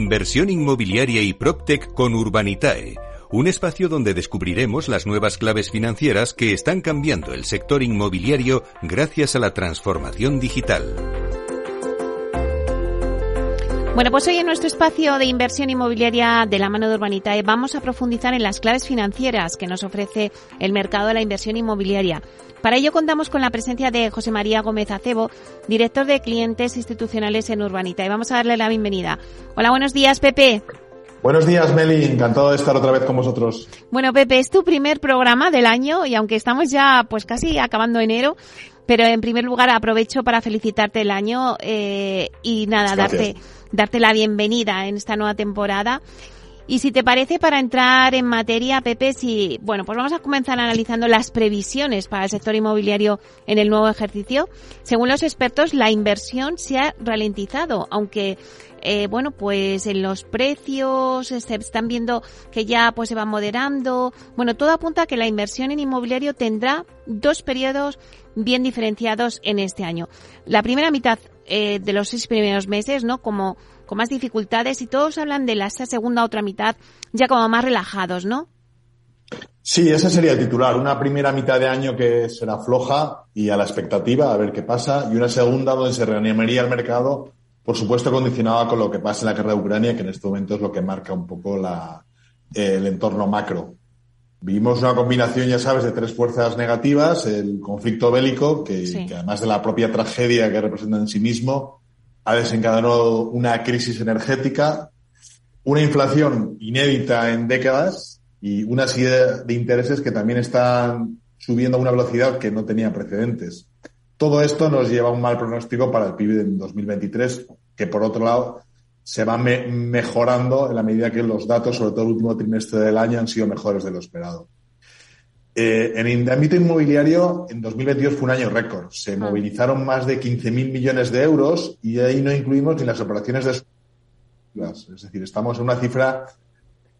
Inversión inmobiliaria y PropTech con Urbanitae, un espacio donde descubriremos las nuevas claves financieras que están cambiando el sector inmobiliario gracias a la transformación digital. Bueno, pues hoy en nuestro espacio de inversión inmobiliaria de la mano de Urbanitae vamos a profundizar en las claves financieras que nos ofrece el mercado de la inversión inmobiliaria. Para ello contamos con la presencia de José María Gómez Acebo, director de clientes institucionales en Urbanita. Y vamos a darle la bienvenida. Hola, buenos días, Pepe. Buenos días, Meli. Encantado de estar otra vez con vosotros. Bueno, Pepe, es tu primer programa del año y aunque estamos ya pues casi acabando enero, pero en primer lugar aprovecho para felicitarte el año eh, y nada, darte, darte la bienvenida en esta nueva temporada. Y si te parece, para entrar en materia, Pepe, si, bueno, pues vamos a comenzar analizando las previsiones para el sector inmobiliario en el nuevo ejercicio. Según los expertos, la inversión se ha ralentizado, aunque eh, bueno, pues en los precios se están viendo que ya pues se va moderando. Bueno, todo apunta a que la inversión en inmobiliario tendrá dos periodos bien diferenciados en este año. La primera mitad eh, de los seis primeros meses, ¿no? Como con más dificultades y todos hablan de la segunda otra mitad ya como más relajados, ¿no? Sí, ese sería el titular. Una primera mitad de año que será floja y a la expectativa, a ver qué pasa, y una segunda donde se reanimaría el mercado, por supuesto condicionada con lo que pasa en la guerra de Ucrania, que en este momento es lo que marca un poco la, el entorno macro. Vivimos una combinación, ya sabes, de tres fuerzas negativas, el conflicto bélico, que, que además de la propia tragedia que representa en sí mismo, ha desencadenado una crisis energética, una inflación inédita en décadas y una serie de intereses que también están subiendo a una velocidad que no tenía precedentes. Todo esto nos lleva a un mal pronóstico para el PIB en 2023, que por otro lado se va mejorando en la medida que los datos, sobre todo el último trimestre del año, han sido mejores de lo esperado. Eh, en el ámbito inmobiliario, en 2022 fue un año récord. Se ah. movilizaron más de 15.000 millones de euros y ahí no incluimos ni las operaciones de... Es decir, estamos en una cifra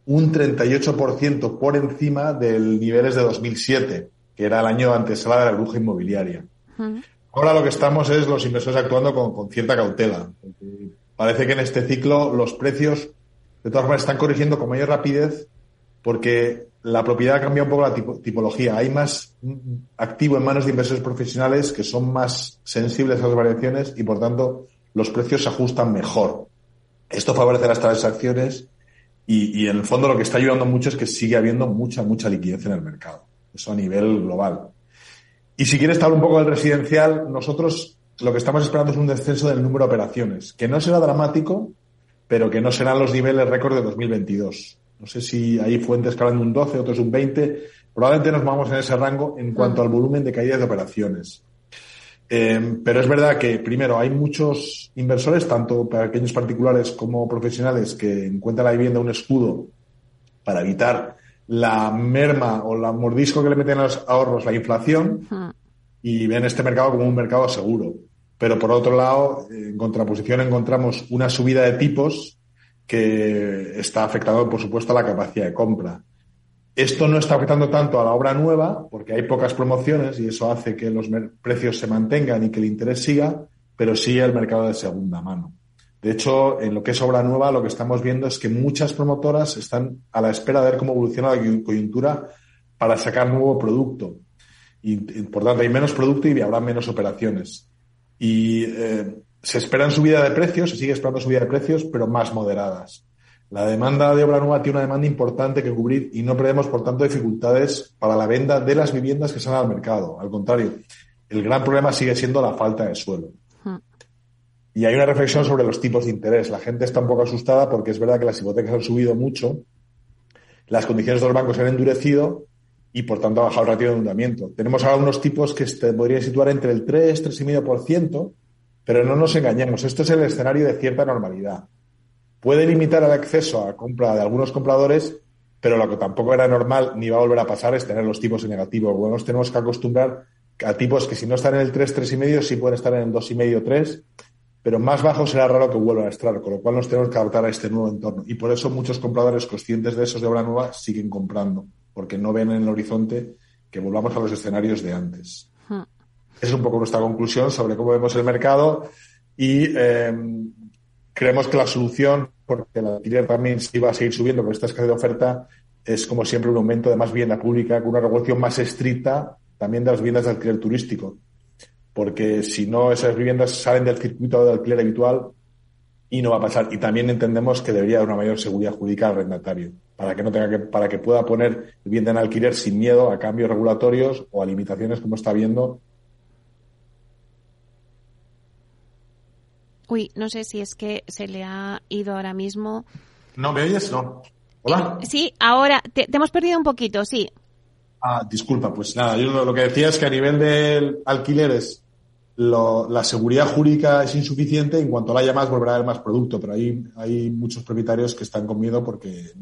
un 38% por encima del niveles de 2007, que era el año antesala de la bruja inmobiliaria. Ahora lo que estamos es los inversores actuando con, con cierta cautela. Parece que en este ciclo los precios, de todas formas, están corrigiendo con mayor rapidez porque la propiedad cambia un poco la tipología. Hay más activo en manos de inversores profesionales que son más sensibles a las variaciones y, por tanto, los precios se ajustan mejor. Esto favorece las transacciones y, y, en el fondo lo que está ayudando mucho es que sigue habiendo mucha, mucha liquidez en el mercado. Eso a nivel global. Y si quieres hablar un poco del residencial, nosotros lo que estamos esperando es un descenso del número de operaciones, que no será dramático, pero que no serán los niveles récord de 2022. No sé si hay fuentes que hablan de un 12, otros un 20. Probablemente nos vamos en ese rango en cuanto al volumen de caída de operaciones. Eh, pero es verdad que, primero, hay muchos inversores, tanto pequeños particulares como profesionales, que encuentran la vivienda un escudo para evitar la merma o la mordisco que le meten a los ahorros la inflación y ven este mercado como un mercado seguro. Pero por otro lado, en contraposición encontramos una subida de tipos que está afectando, por supuesto, a la capacidad de compra. Esto no está afectando tanto a la obra nueva porque hay pocas promociones y eso hace que los precios se mantengan y que el interés siga, pero sí el mercado de segunda mano. De hecho, en lo que es obra nueva, lo que estamos viendo es que muchas promotoras están a la espera de ver cómo evoluciona la coyuntura para sacar nuevo producto. Y, por tanto, hay menos producto y habrá menos operaciones. Y eh, se esperan subida de precios, se sigue esperando subida de precios, pero más moderadas. La demanda de obra nueva tiene una demanda importante que cubrir y no prevemos, por tanto, dificultades para la venta de las viviendas que salen al mercado. Al contrario, el gran problema sigue siendo la falta de suelo. Y hay una reflexión sobre los tipos de interés. La gente está un poco asustada porque es verdad que las hipotecas han subido mucho, las condiciones de los bancos se han endurecido y por tanto ha bajado el ratio de endeudamiento. Tenemos ahora unos tipos que se podrían situar entre el 3, 3,5%, pero no nos engañemos, esto es el escenario de cierta normalidad. Puede limitar el acceso a compra de algunos compradores, pero lo que tampoco era normal ni va a volver a pasar es tener los tipos en negativo. Bueno, nos tenemos que acostumbrar a tipos que si no están en el 3, 3,5, sí pueden estar en el 2,5, 3 pero más bajo será raro que vuelvan a estar, con lo cual nos tenemos que adaptar a este nuevo entorno. Y por eso muchos compradores conscientes de esos de obra nueva siguen comprando, porque no ven en el horizonte que volvamos a los escenarios de antes. Es un poco nuestra conclusión sobre cómo vemos el mercado y eh, creemos que la solución, porque la alquiler también se iba a seguir subiendo con esta escasez de oferta, es como siempre un aumento de más vivienda pública con una regulación más estricta también de las viviendas de alquiler turístico porque si no, esas viviendas salen del circuito de alquiler habitual y no va a pasar. Y también entendemos que debería haber una mayor seguridad jurídica al arrendatario, para que no tenga que, para que pueda poner vivienda en alquiler sin miedo a cambios regulatorios o a limitaciones como está viendo. Uy, no sé si es que se le ha ido ahora mismo. ¿No me oyes? No. Hola. Eh, sí, ahora te, te, hemos perdido un poquito, sí. Ah, disculpa, pues nada, yo lo que decía es que a nivel de alquileres la seguridad jurídica es insuficiente, en cuanto la haya más volverá a haber más producto, pero hay, hay muchos propietarios que están con miedo porque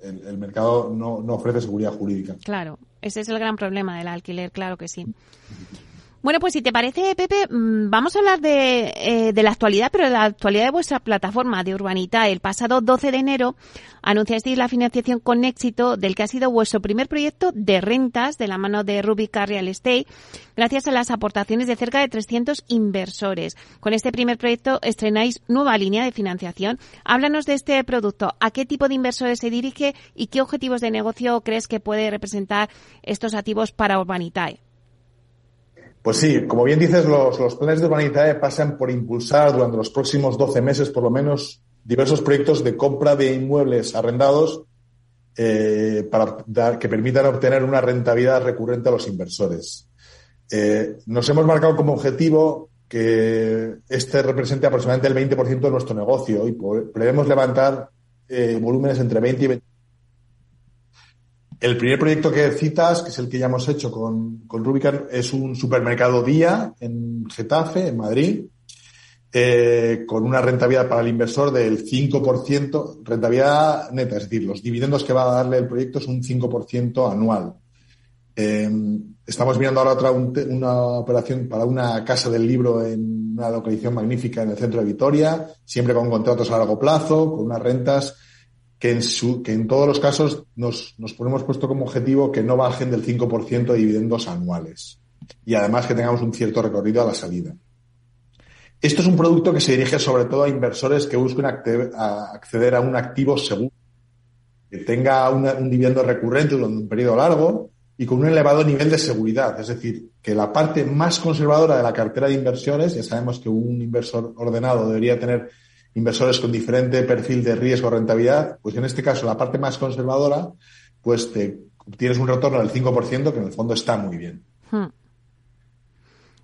el, mercado no, no, ofrece seguridad jurídica. Claro, ese es el gran problema del alquiler, claro que sí. Bueno, pues si te parece, Pepe, mm, vamos a hablar de, eh, de, la actualidad, pero de la actualidad de vuestra plataforma de Urbanita. El pasado 12 de enero anunciasteis la financiación con éxito del que ha sido vuestro primer proyecto de rentas de la mano de Rubica Real Estate, gracias a las aportaciones de cerca de 300 inversores. Con este primer proyecto estrenáis nueva línea de financiación. Háblanos de este producto. ¿A qué tipo de inversores se dirige y qué objetivos de negocio crees que puede representar estos activos para Urbanitae? Pues sí, como bien dices, los, planes de Urbanitae pasan por impulsar durante los próximos 12 meses, por lo menos, diversos proyectos de compra de inmuebles arrendados eh, para que permitan obtener una rentabilidad recurrente a los inversores. Eh, nos hemos marcado como objetivo que este represente aproximadamente el 20% de nuestro negocio y prevemos levantar eh, volúmenes entre 20 y 20 el primer proyecto que citas, que es el que ya hemos hecho con, con Rubicon, es un supermercado día en Getafe, en Madrid, eh, con una rentabilidad para el inversor del 5%, rentabilidad neta, es decir, los dividendos que va a darle el proyecto es un 5% anual. Eh, estamos mirando ahora otra una operación para una casa del libro en una localización magnífica en el centro de Vitoria, siempre con contratos a largo plazo, con unas rentas que en, su, que en todos los casos nos, nos ponemos puesto como objetivo que no bajen del 5% de dividendos anuales y además que tengamos un cierto recorrido a la salida. Esto es un producto que se dirige sobre todo a inversores que busquen acceder a un activo seguro, que tenga un dividendo recurrente durante un periodo largo y con un elevado nivel de seguridad. Es decir, que la parte más conservadora de la cartera de inversiones, ya sabemos que un inversor ordenado debería tener inversores con diferente perfil de riesgo o rentabilidad, pues en este caso la parte más conservadora, pues te tienes un retorno del 5%, que en el fondo está muy bien. Hmm.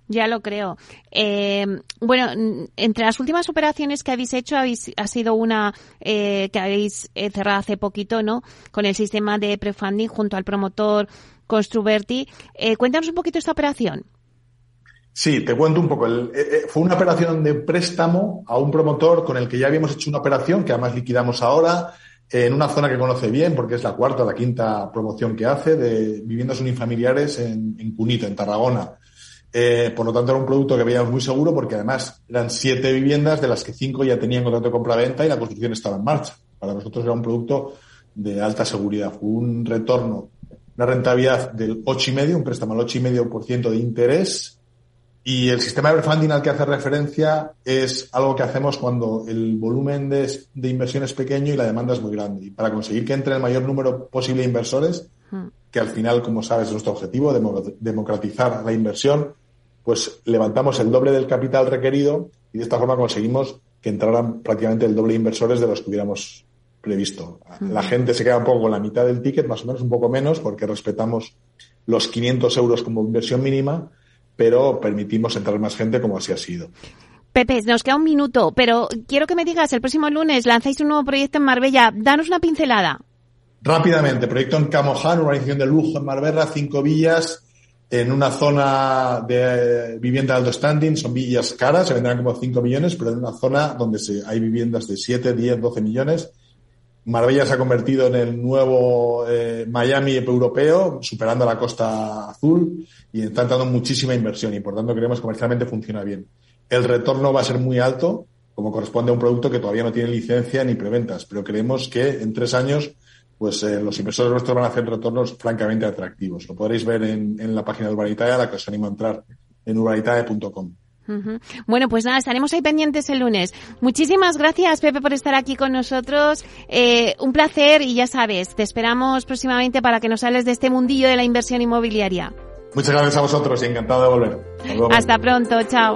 Ya lo creo. Eh, bueno, entre las últimas operaciones que habéis hecho habéis, ha sido una eh, que habéis eh, cerrado hace poquito, ¿no? Con el sistema de prefunding junto al promotor Construverti. cuéntanos un poquito esta operación. Sí, te cuento un poco. Eh, eh, fue una operación de préstamo a un promotor con el que ya habíamos hecho una operación que además liquidamos ahora en una zona que conoce bien, porque es la cuarta o la quinta promoción que hace de viviendas unifamiliares en, en Cunito, en Tarragona. Eh, por lo tanto, era un producto que veíamos muy seguro porque además eran siete viviendas de las que cinco ya tenían contrato de compra-venta y la construcción estaba en marcha. Para nosotros era un producto de alta seguridad. Fue un retorno, una rentabilidad del 8,5, un préstamo al 8,5% de interés. Y el sistema de funding al que hace referencia es algo que hacemos cuando el volumen de, de inversión es pequeño y la demanda es muy grande. Y para conseguir que entre el mayor número posible de inversores, hmm. que al final, como sabes, es nuestro objetivo, democratizar la inversión, pues levantamos el doble del capital requerido y de esta forma conseguimos que entraran prácticamente el doble de inversores de los que hubiéramos previsto. La gente se queda un poco con la mitad del ticket, más o menos un poco menos, porque respetamos los 500 euros como inversión mínima, pero permitimos entrar más gente como así ha sido. Pepe, nos queda un minuto, pero quiero que me digas, el próximo lunes lanzáis un nuevo proyecto en Marbella. Danos una pincelada. Rápidamente, proyecto en Camoján, urbanización de lujo en Marbella, cinco villas, en una zona de vivienda de alto standing, son villas caras, se vendrán como 5 millones, pero en una zona donde se, hay viviendas de 7, 10, 12 millones. Marbella se ha convertido en el nuevo eh, Miami europeo, superando la costa azul y está entrando muchísima inversión y por tanto creemos que comercialmente funciona bien. El retorno va a ser muy alto, como corresponde a un producto que todavía no tiene licencia ni preventas, pero creemos que en tres años pues eh, los inversores nuestros van a hacer retornos francamente atractivos. Lo podréis ver en, la página de Urbanitae, a la que os animo a entrar en urbanitae.com. Bueno, pues nada, estaremos ahí pendientes el lunes. Muchísimas gracias, Pepe, por estar aquí con nosotros. Eh, un placer y ya sabes, te esperamos próximamente para que nos hables de este mundillo de la inversión inmobiliaria. Muchas gracias a vosotros y encantado de volver. Hasta pronto, chao.